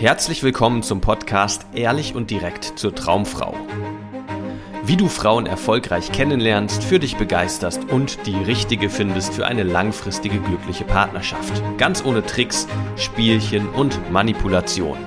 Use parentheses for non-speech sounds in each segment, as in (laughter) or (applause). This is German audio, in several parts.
Herzlich willkommen zum Podcast Ehrlich und direkt zur Traumfrau. Wie du Frauen erfolgreich kennenlernst, für dich begeisterst und die richtige findest für eine langfristige glückliche Partnerschaft. Ganz ohne Tricks, Spielchen und Manipulation.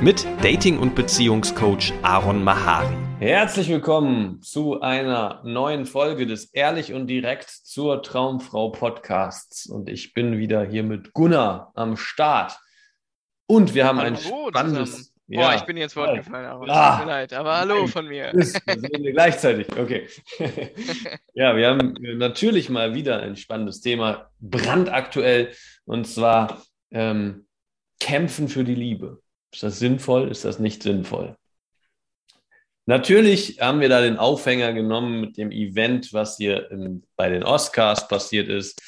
Mit Dating- und Beziehungscoach Aaron Mahari. Herzlich willkommen zu einer neuen Folge des Ehrlich und direkt zur Traumfrau Podcasts. Und ich bin wieder hier mit Gunnar am Start. Und wir haben hallo, ein spannendes. Ja. Boah, ich bin jetzt Wort gefallen, aber ah, tut mir leid. Aber hallo von mir. Das (laughs) sehen wir gleichzeitig. Okay. (laughs) ja, wir haben natürlich mal wieder ein spannendes Thema, brandaktuell, und zwar ähm, Kämpfen für die Liebe. Ist das sinnvoll? Ist das nicht sinnvoll? Natürlich haben wir da den Aufhänger genommen mit dem Event, was hier im, bei den Oscars passiert ist,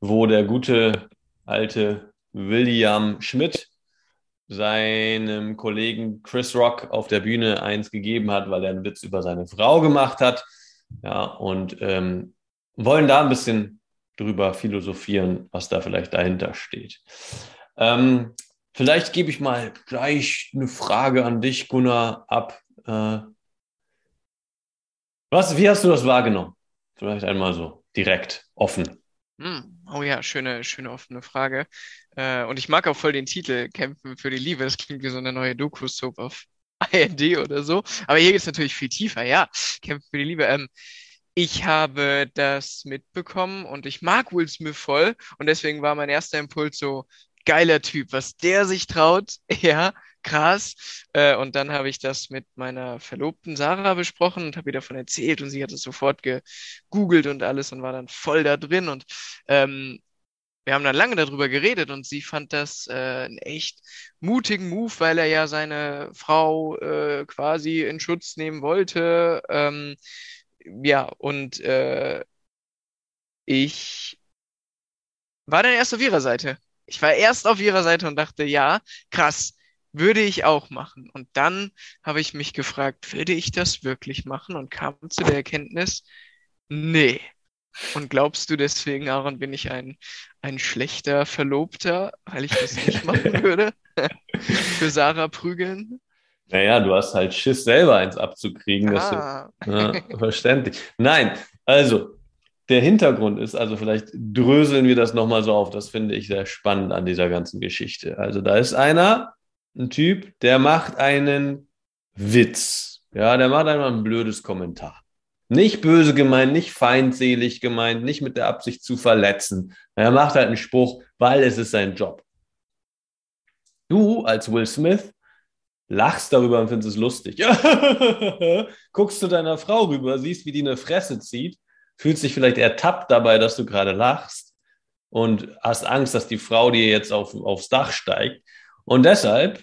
wo der gute alte William Schmidt seinem Kollegen Chris Rock auf der Bühne eins gegeben hat, weil er einen Witz über seine Frau gemacht hat. Ja, und ähm, wollen da ein bisschen drüber philosophieren, was da vielleicht dahinter steht. Ähm, vielleicht gebe ich mal gleich eine Frage an dich, Gunnar, ab. Äh, was, wie hast du das wahrgenommen? Vielleicht einmal so direkt, offen. Hm. Oh ja, schöne, schöne offene Frage. Äh, und ich mag auch voll den Titel Kämpfen für die Liebe. Das klingt wie so eine neue Doku-Soap auf (laughs) ARD oder so. Aber hier geht es natürlich viel tiefer. Ja, Kämpfen für die Liebe. Ähm, ich habe das mitbekommen und ich mag Will Smith voll. Und deswegen war mein erster Impuls so, geiler Typ, was der sich traut. (laughs) Ja, krass. Äh, und dann habe ich das mit meiner Verlobten Sarah besprochen und habe ihr davon erzählt und sie hat es sofort gegoogelt und alles und war dann voll da drin und ähm, wir haben dann lange darüber geredet und sie fand das äh, einen echt mutigen Move, weil er ja seine Frau äh, quasi in Schutz nehmen wollte. Ähm, ja, und äh, ich war dann erst auf ihrer Seite. Ich war erst auf ihrer Seite und dachte, ja, krass, würde ich auch machen. Und dann habe ich mich gefragt, würde ich das wirklich machen? Und kam zu der Erkenntnis, nee. Und glaubst du deswegen, Aaron, bin ich ein, ein schlechter Verlobter, weil ich das nicht machen (laughs) würde? Für Sarah prügeln? Naja, du hast halt Schiss, selber eins abzukriegen. Ah. Du, ja, verständlich. Nein, also der Hintergrund ist, also vielleicht dröseln wir das nochmal so auf, das finde ich sehr spannend an dieser ganzen Geschichte. Also da ist einer, ein Typ, der macht einen Witz. Ja, der macht einfach ein blödes Kommentar. Nicht böse gemeint, nicht feindselig gemeint, nicht mit der Absicht zu verletzen. Er macht halt einen Spruch, weil es ist sein Job. Du als Will Smith lachst darüber und findest es lustig. (laughs) Guckst zu deiner Frau rüber, siehst, wie die eine Fresse zieht, fühlst dich vielleicht ertappt dabei, dass du gerade lachst und hast Angst, dass die Frau dir jetzt auf, aufs Dach steigt. Und deshalb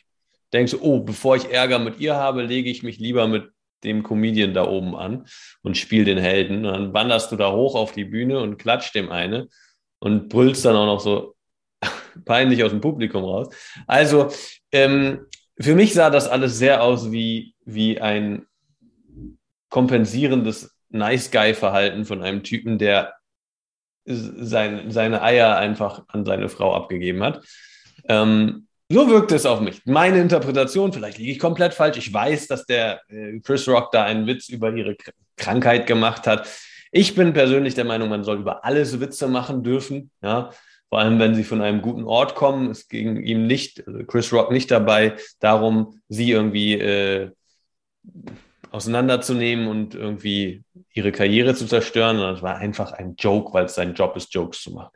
denkst du, oh, bevor ich Ärger mit ihr habe, lege ich mich lieber mit dem Comedian da oben an und spiel den Helden. Und dann wanderst du da hoch auf die Bühne und klatscht dem eine und brüllst dann auch noch so (laughs) peinlich aus dem Publikum raus. Also ähm, für mich sah das alles sehr aus wie, wie ein kompensierendes Nice Guy-Verhalten von einem Typen, der sein, seine Eier einfach an seine Frau abgegeben hat. Ähm, so wirkt es auf mich. Meine Interpretation, vielleicht liege ich komplett falsch. Ich weiß, dass der äh, Chris Rock da einen Witz über ihre Krankheit gemacht hat. Ich bin persönlich der Meinung, man soll über alles Witze machen dürfen. Ja, vor allem wenn sie von einem guten Ort kommen. Es ging ihm nicht, also Chris Rock nicht dabei, darum, sie irgendwie äh, auseinanderzunehmen und irgendwie ihre Karriere zu zerstören. Und es war einfach ein Joke, weil es sein Job ist, Jokes zu machen.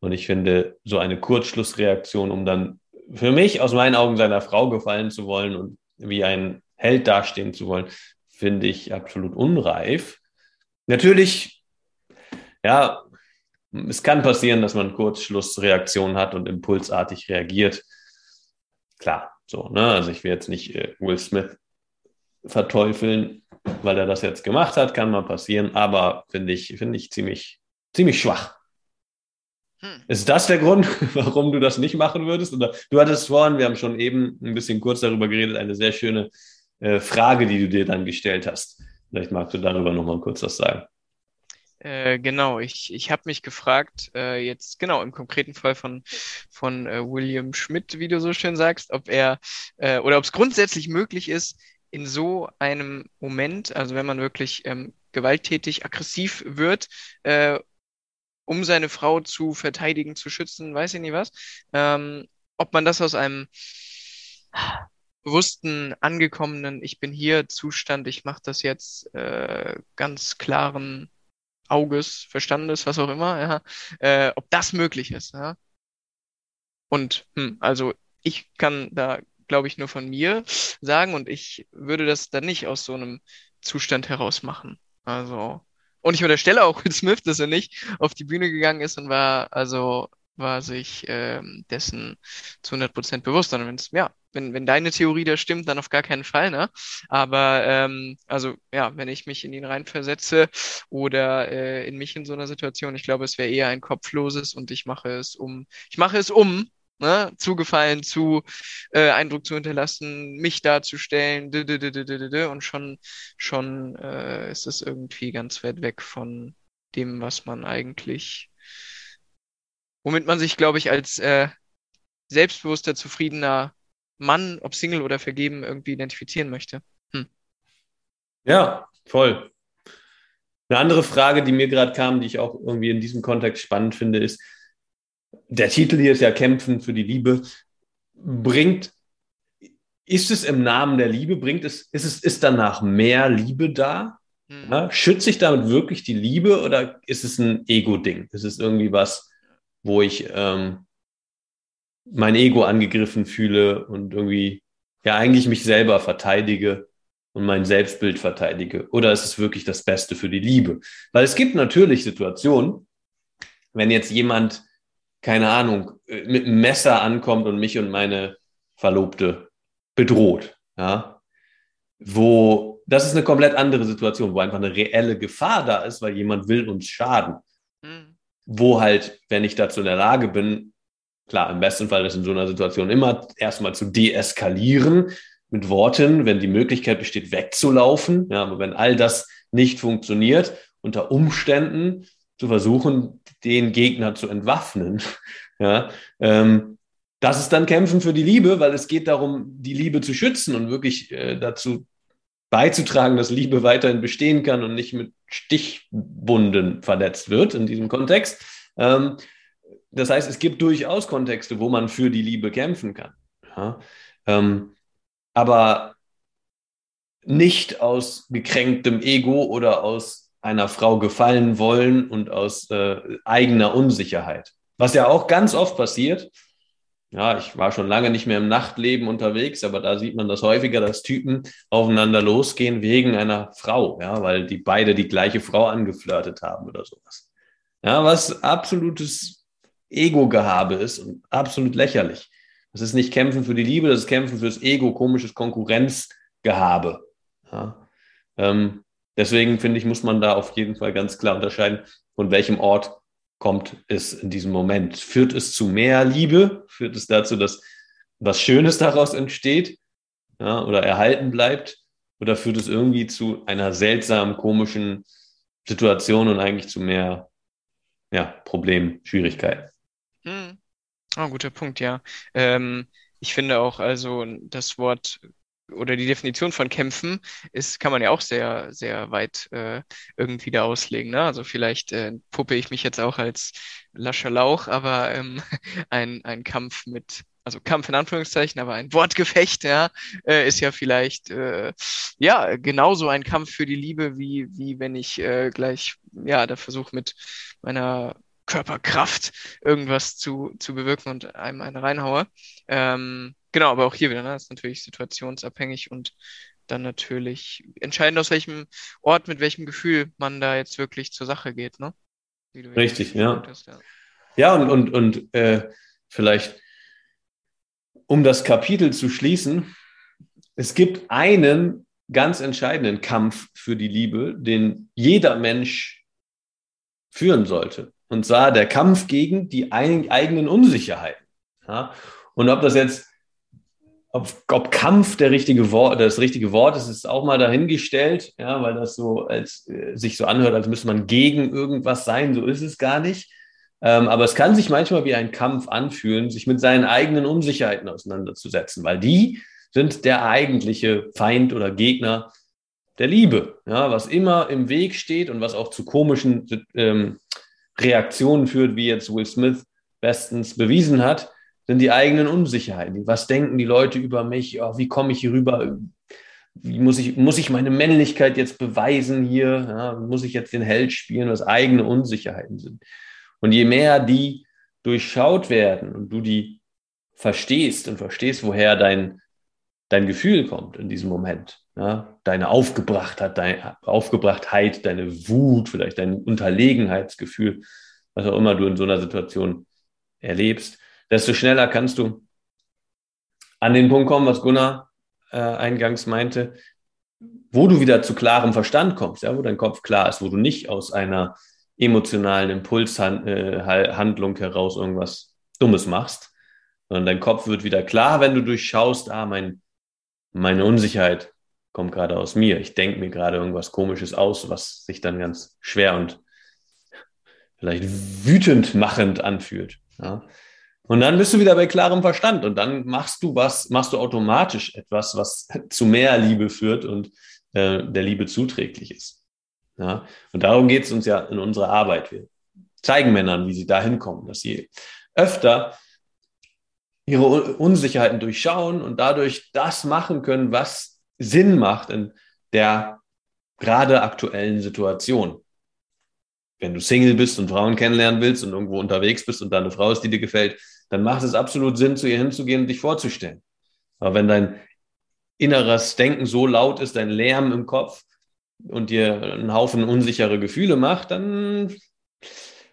Und ich finde, so eine Kurzschlussreaktion, um dann für mich aus meinen Augen seiner Frau gefallen zu wollen und wie ein Held dastehen zu wollen, finde ich absolut unreif. Natürlich, ja, es kann passieren, dass man Kurzschlussreaktionen hat und impulsartig reagiert. Klar, so, ne? Also ich will jetzt nicht äh, Will Smith verteufeln, weil er das jetzt gemacht hat, kann mal passieren, aber finde ich, finde ich ziemlich, ziemlich schwach. Hm. Ist das der Grund, (laughs) warum du das nicht machen würdest? Oder du hattest vorhin, wir haben schon eben ein bisschen kurz darüber geredet, eine sehr schöne äh, Frage, die du dir dann gestellt hast. Vielleicht magst du darüber nochmal kurz was sagen. Äh, genau, ich, ich habe mich gefragt, äh, jetzt genau im konkreten Fall von, von äh, William Schmidt, wie du so schön sagst, ob er äh, oder ob es grundsätzlich möglich ist, in so einem Moment, also wenn man wirklich ähm, gewalttätig, aggressiv wird, äh, um seine Frau zu verteidigen, zu schützen, weiß ich nicht was, ähm, ob man das aus einem bewussten, angekommenen, ich bin hier Zustand, ich mache das jetzt äh, ganz klaren Auges, Verstandes, was auch immer, ja, äh, ob das möglich ist. Ja? Und hm, also ich kann da, glaube ich, nur von mir sagen und ich würde das dann nicht aus so einem Zustand heraus machen. Also, und ich unterstelle auch Will Smith, dass er nicht auf die Bühne gegangen ist und war, also war sich ähm, dessen zu 100% bewusst. Und wenn's, ja, wenn, wenn deine Theorie da stimmt, dann auf gar keinen Fall, ne? Aber ähm, also ja, wenn ich mich in ihn reinversetze oder äh, in mich in so einer Situation, ich glaube, es wäre eher ein kopfloses und ich mache es um, ich mache es um, ne, zugefallen zu äh, Eindruck zu hinterlassen, mich darzustellen, und schon schon äh, ist es irgendwie ganz weit weg von dem, was man eigentlich, womit man sich, glaube ich, als äh, selbstbewusster, zufriedener Mann, ob Single oder vergeben, irgendwie identifizieren möchte. Hm. Ja, voll. Eine andere Frage, die mir gerade kam, die ich auch irgendwie in diesem Kontext spannend finde, ist, der Titel hier ist ja Kämpfen für die Liebe. Bringt, ist es im Namen der Liebe, bringt es, ist es, ist danach mehr Liebe da? Hm. Ja, schütze ich damit wirklich die Liebe oder ist es ein Ego-Ding? Ist es irgendwie was, wo ich ähm, mein Ego angegriffen fühle und irgendwie ja eigentlich mich selber verteidige und mein Selbstbild verteidige? Oder ist es wirklich das Beste für die Liebe? Weil es gibt natürlich Situationen, wenn jetzt jemand, keine Ahnung, mit einem Messer ankommt und mich und meine Verlobte bedroht, ja, wo das ist eine komplett andere Situation, wo einfach eine reelle Gefahr da ist, weil jemand will uns schaden. Mhm. Wo halt, wenn ich dazu in der Lage bin, Klar, im besten Fall ist in so einer Situation immer erstmal zu deeskalieren mit Worten, wenn die Möglichkeit besteht, wegzulaufen. Ja, aber wenn all das nicht funktioniert, unter Umständen zu versuchen, den Gegner zu entwaffnen. (laughs) Ja, ähm, das ist dann Kämpfen für die Liebe, weil es geht darum, die Liebe zu schützen und wirklich äh, dazu beizutragen, dass Liebe weiterhin bestehen kann und nicht mit Stichbunden verletzt wird in diesem Kontext. Ähm, das heißt, es gibt durchaus Kontexte, wo man für die Liebe kämpfen kann. Ja? Ähm, aber nicht aus gekränktem Ego oder aus einer Frau gefallen wollen und aus äh, eigener Unsicherheit. Was ja auch ganz oft passiert. Ja, ich war schon lange nicht mehr im Nachtleben unterwegs, aber da sieht man das häufiger, dass Typen aufeinander losgehen wegen einer Frau, ja, weil die beide die gleiche Frau angeflirtet haben oder sowas. Ja, was absolutes Ego-Gehabe ist und absolut lächerlich. Das ist nicht Kämpfen für die Liebe, das ist Kämpfen fürs Ego, komisches Konkurrenzgehabe. Ja. Ähm, deswegen finde ich, muss man da auf jeden Fall ganz klar unterscheiden, von welchem Ort kommt es in diesem Moment. Führt es zu mehr Liebe? Führt es dazu, dass was Schönes daraus entsteht ja, oder erhalten bleibt? Oder führt es irgendwie zu einer seltsamen, komischen Situation und eigentlich zu mehr ja, Problemen, Schwierigkeiten? Hm. Oh, guter Punkt, ja. Ähm, ich finde auch, also das Wort oder die Definition von Kämpfen ist, kann man ja auch sehr, sehr weit äh, irgendwie da auslegen. Ne? Also vielleicht äh, puppe ich mich jetzt auch als lascher Lauch, aber ähm, (laughs) ein, ein Kampf mit, also Kampf in Anführungszeichen, aber ein Wortgefecht, ja, äh, ist ja vielleicht äh, ja genauso ein Kampf für die Liebe, wie, wie wenn ich äh, gleich ja da versuche mit meiner Körperkraft irgendwas zu, zu bewirken und einem eine reinhaue. Ähm, genau, aber auch hier wieder, ne, das ist natürlich situationsabhängig und dann natürlich entscheidend, aus welchem Ort, mit welchem Gefühl man da jetzt wirklich zur Sache geht, ne? Richtig, ja. Hast, ja. Ja, und, und, und äh, vielleicht, um das Kapitel zu schließen, es gibt einen ganz entscheidenden Kampf für die Liebe, den jeder Mensch führen sollte. Und zwar der Kampf gegen die eigenen Unsicherheiten. Ja? Und ob das jetzt ob, ob, Kampf der richtige Wort, das richtige Wort ist, ist auch mal dahingestellt, ja, weil das so als äh, sich so anhört, als müsste man gegen irgendwas sein. So ist es gar nicht. Ähm, aber es kann sich manchmal wie ein Kampf anfühlen, sich mit seinen eigenen Unsicherheiten auseinanderzusetzen, weil die sind der eigentliche Feind oder Gegner der Liebe, ja, was immer im Weg steht und was auch zu komischen ähm, Reaktionen führt, wie jetzt Will Smith bestens bewiesen hat, sind die eigenen Unsicherheiten. Was denken die Leute über mich? Oh, wie komme ich hier rüber? Wie muss ich, muss ich meine Männlichkeit jetzt beweisen hier? Ja, muss ich jetzt den Held spielen, was eigene Unsicherheiten sind? Und je mehr die durchschaut werden und du die verstehst und verstehst, woher dein, dein Gefühl kommt in diesem Moment, ja, deine Aufgebrachtheit, deine Aufgebrachtheit, deine Wut, vielleicht dein Unterlegenheitsgefühl, was auch immer du in so einer Situation erlebst, desto schneller kannst du an den Punkt kommen, was Gunnar äh, eingangs meinte, wo du wieder zu klarem Verstand kommst, ja, wo dein Kopf klar ist, wo du nicht aus einer emotionalen Impulshandlung äh, heraus irgendwas Dummes machst, sondern dein Kopf wird wieder klar, wenn du durchschaust, ah, mein, meine Unsicherheit kommt gerade aus mir. Ich denke mir gerade irgendwas Komisches aus, was sich dann ganz schwer und vielleicht wütend machend anfühlt. Ja. Und dann bist du wieder bei klarem Verstand und dann machst du was, machst du automatisch etwas, was (laughs) zu mehr Liebe führt und äh, der Liebe zuträglich ist. Ja? Und darum geht es uns ja in unserer Arbeit. Wir zeigen Männern, wie sie da hinkommen, dass sie öfter ihre Unsicherheiten durchschauen und dadurch das machen können, was Sinn macht in der gerade aktuellen Situation. Wenn du Single bist und Frauen kennenlernen willst und irgendwo unterwegs bist und da eine Frau ist, die dir gefällt, dann macht es absolut Sinn, zu ihr hinzugehen und dich vorzustellen. Aber wenn dein inneres Denken so laut ist, dein Lärm im Kopf, und dir einen Haufen unsichere Gefühle macht, dann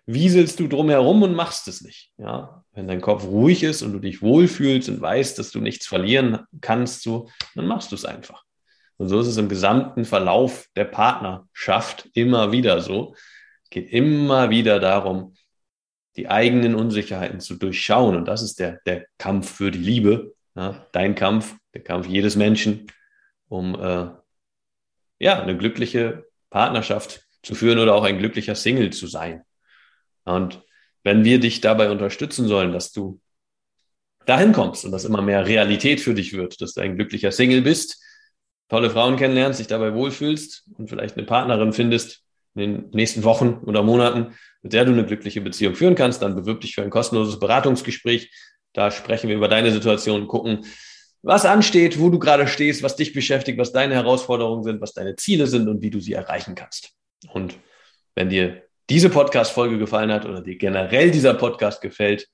wieselst du drumherum und machst es nicht. Ja? Wenn dein Kopf ruhig ist und du dich wohlfühlst und weißt, dass du nichts verlieren kannst, so, dann machst du es einfach. Und so ist es im gesamten Verlauf der Partnerschaft immer wieder so. Es geht immer wieder darum, die eigenen Unsicherheiten zu durchschauen. Und das ist der, der Kampf für die Liebe. Ja? Dein Kampf, der Kampf jedes Menschen, um äh, ja, eine glückliche Partnerschaft zu führen oder auch ein glücklicher Single zu sein. Und wenn wir dich dabei unterstützen sollen, dass du dahin kommst und das immer mehr Realität für dich wird, dass du ein glücklicher Single bist, tolle Frauen kennenlernst, dich dabei wohlfühlst und vielleicht eine Partnerin findest in den nächsten Wochen oder Monaten, mit der du eine glückliche Beziehung führen kannst, dann bewirb dich für ein kostenloses Beratungsgespräch. Da sprechen wir über deine Situation, gucken, was ansteht, wo du gerade stehst, was dich beschäftigt, was deine Herausforderungen sind, was deine Ziele sind und wie du sie erreichen kannst. Und wenn dir diese Podcast-Folge gefallen hat oder dir generell dieser Podcast gefällt,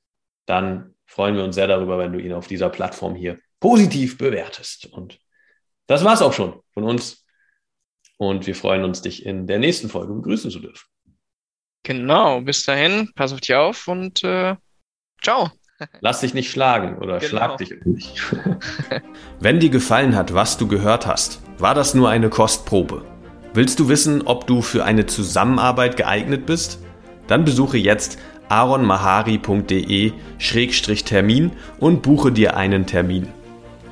dann freuen wir uns sehr darüber, wenn du ihn auf dieser Plattform hier positiv bewertest. Und das war's auch schon von uns. Und wir freuen uns, dich in der nächsten Folge begrüßen zu dürfen. Genau, bis dahin, pass auf dich auf und äh, ciao. Lass dich nicht schlagen oder genau. schlag dich nicht. (laughs) Wenn dir gefallen hat, was du gehört hast, war das nur eine Kostprobe. Willst du wissen, ob du für eine Zusammenarbeit geeignet bist? Dann besuche jetzt aronmahari.de-termin und buche dir einen Termin.